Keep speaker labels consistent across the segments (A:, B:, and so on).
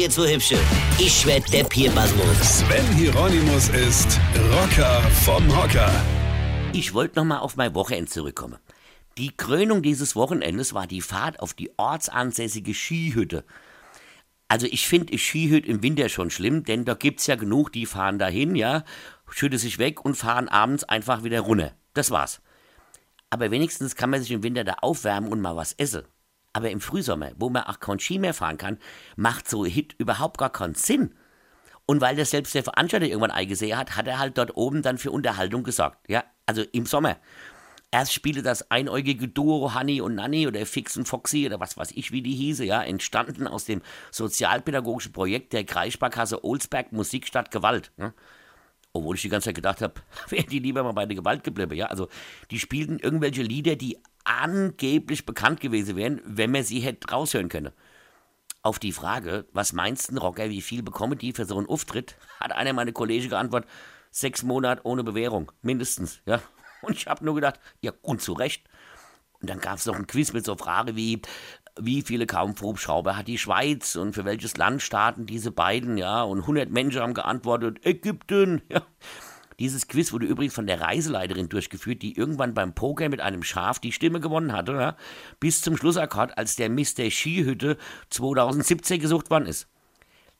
A: jetzt so hübsche. Ich werd der Pierpasmus.
B: Sven Hieronymus ist Rocker vom Hocker.
C: Ich wollte noch mal auf mein Wochenende zurückkommen. Die Krönung dieses Wochenendes war die Fahrt auf die ortsansässige Skihütte. Also ich finde Skihütte im Winter schon schlimm, denn da gibt's ja genug, die fahren dahin, ja, schütten sich weg und fahren abends einfach wieder runter. Das war's. Aber wenigstens kann man sich im Winter da aufwärmen und mal was essen. Aber im Frühsommer, wo man auch kein Ski mehr fahren kann, macht so ein Hit überhaupt gar keinen Sinn. Und weil das selbst der Veranstalter irgendwann eingesehen hat, hat er halt dort oben dann für Unterhaltung gesorgt. Ja, also im Sommer. Erst spielte das einäugige Duo Honey und Nanny oder Fix und Foxy oder was weiß ich, wie die hieße, ja, entstanden aus dem sozialpädagogischen Projekt der Kreissparkasse Olsberg Musik statt Gewalt. Ja. Obwohl ich die ganze Zeit gedacht habe, wäre die lieber mal bei der Gewalt geblieben. Ja, also die spielten irgendwelche Lieder, die angeblich bekannt gewesen wären, wenn man sie hätte raushören können. Auf die Frage, was meinst du, Rocker, wie viel bekommen die für so einen Auftritt, hat einer meiner Kollegen geantwortet, sechs Monate ohne Bewährung, mindestens, ja. Und ich habe nur gedacht, ja, und zu Recht. Und dann gab es noch ein Quiz mit so Frage wie, wie viele Kampfhubschrauber hat die Schweiz und für welches Land starten diese beiden, ja. Und 100 Menschen haben geantwortet, Ägypten, ja. Dieses Quiz wurde übrigens von der Reiseleiterin durchgeführt, die irgendwann beim Poker mit einem Schaf die Stimme gewonnen hatte, ja, bis zum Schlussakkord, als der Mr. Skihütte 2017 gesucht worden ist.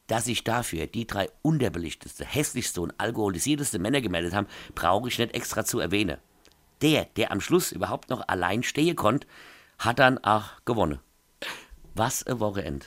C: Dass sich dafür die drei unterbelichteste, hässlichste und alkoholisierteste Männer gemeldet haben, brauche ich nicht extra zu erwähnen. Der, der am Schluss überhaupt noch allein stehen konnte, hat dann auch gewonnen. Was ein Wochenende.